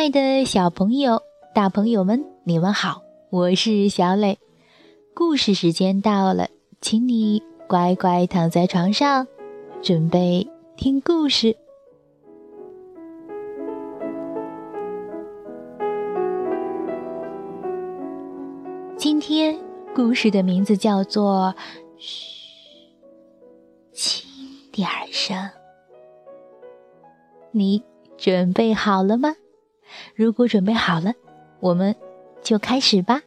爱的小朋友、大朋友们，你们好，我是小磊。故事时间到了，请你乖乖躺在床上，准备听故事。今天故事的名字叫做“嘘，轻点儿声”。你准备好了吗？如果准备好了，我们就开始吧。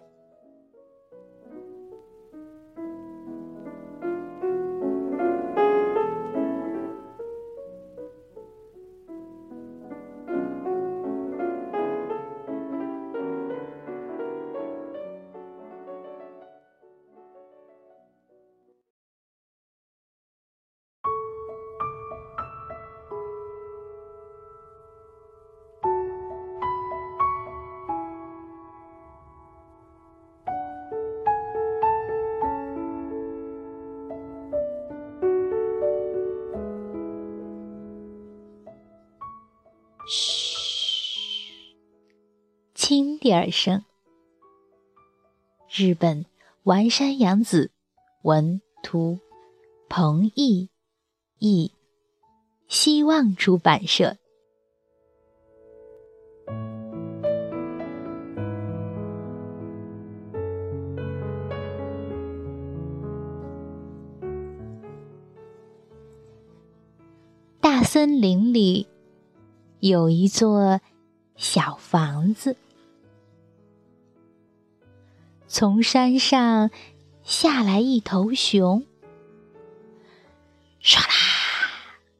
第二声。日本丸山洋子文图，彭毅译，希望出版社。大森林里。有一座小房子，从山上下来一头熊，唰啦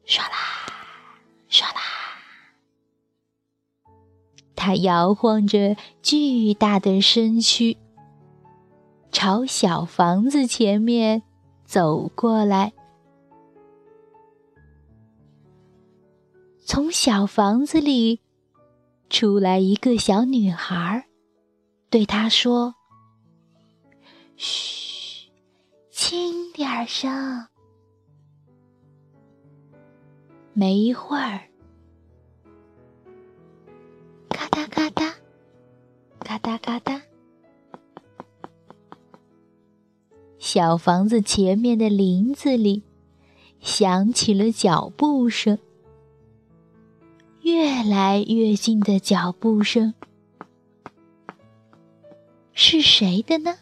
唰啦唰啦，它摇晃着巨大的身躯，朝小房子前面走过来。从小房子里出来一个小女孩，对他说：“嘘，轻点声。”没一会儿，咔哒咔哒，咔哒咔哒，小房子前面的林子里响起了脚步声。越来越近的脚步声，是谁的呢？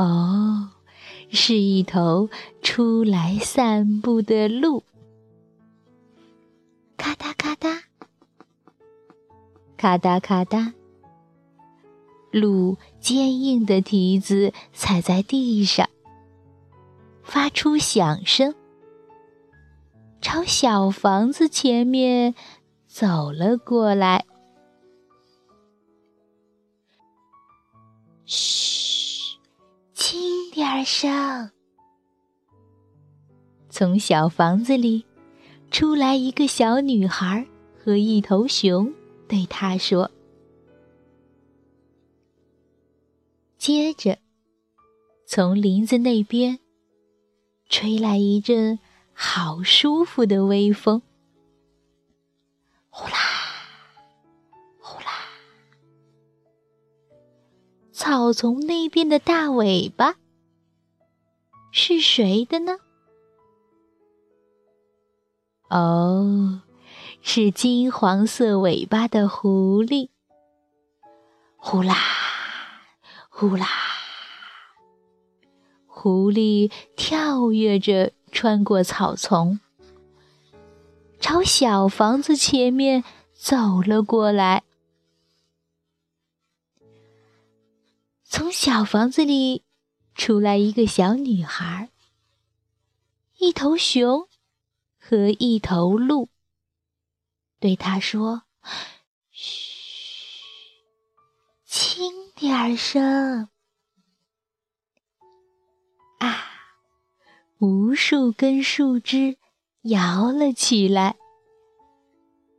哦，是一头出来散步的鹿。咔嗒咔嗒，咔嗒咔嗒，鹿坚硬的蹄子踩在地上，发出响声。朝小房子前面走了过来。轻点声。从小房子里出来一个小女孩和一头熊，对她说。接着，从林子那边吹来一阵。好舒服的微风，呼啦呼啦。草丛那边的大尾巴是谁的呢？哦，是金黄色尾巴的狐狸。呼啦呼啦，狐狸跳跃着。穿过草丛，朝小房子前面走了过来。从小房子里出来一个小女孩，一头熊和一头鹿，对她说：“嘘，轻点声。”啊无数根树枝摇了起来，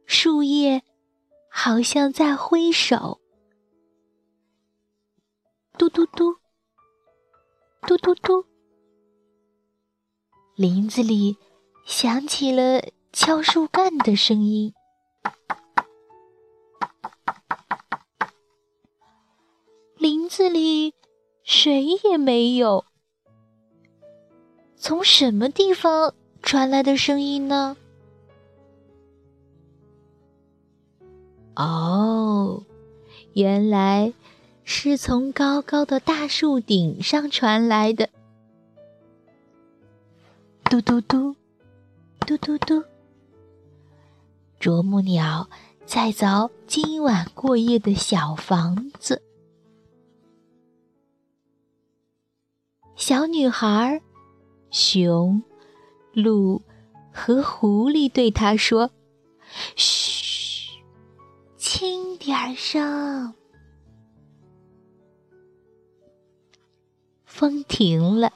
树叶好像在挥手。嘟嘟嘟，嘟嘟嘟，林子里响起了敲树干的声音。林子里谁也没有。从什么地方传来的声音呢？哦，原来是从高高的大树顶上传来的。嘟嘟嘟，嘟嘟嘟。啄木鸟在凿今晚过夜的小房子。小女孩。熊、鹿和狐狸对他说：“嘘，轻点儿声。”风停了，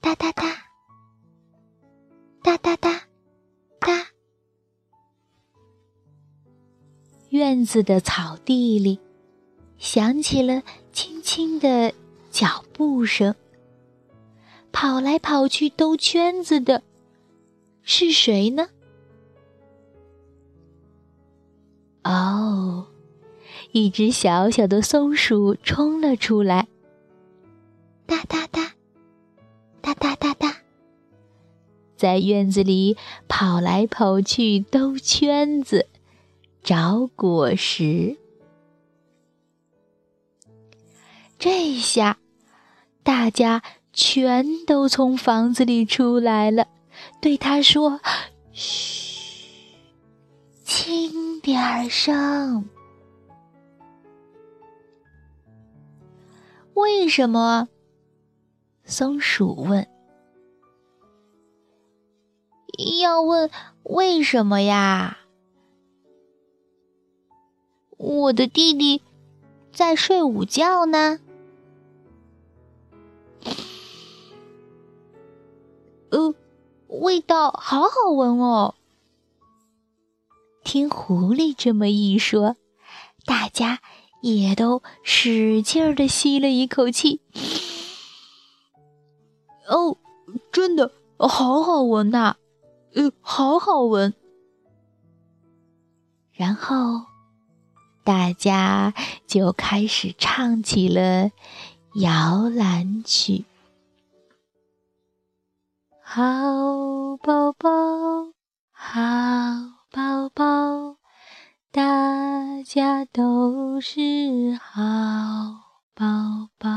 哒哒哒，哒哒哒哒。院子的草地里响起了轻轻的脚步声。跑来跑去兜圈子的是谁呢？哦，一只小小的松鼠冲了出来，哒哒哒，哒哒哒哒，在院子里跑来跑去兜圈子，找果实。这下，大家。全都从房子里出来了，对他说：“嘘，轻点儿声。”为什么？松鼠问。要问为什么呀？我的弟弟在睡午觉呢。呃，味道好好闻哦。听狐狸这么一说，大家也都使劲的吸了一口气。哦，真的好好闻呐，呃，好好闻。然后大家就开始唱起了摇篮曲。好宝宝，好宝宝，大家都是好宝宝。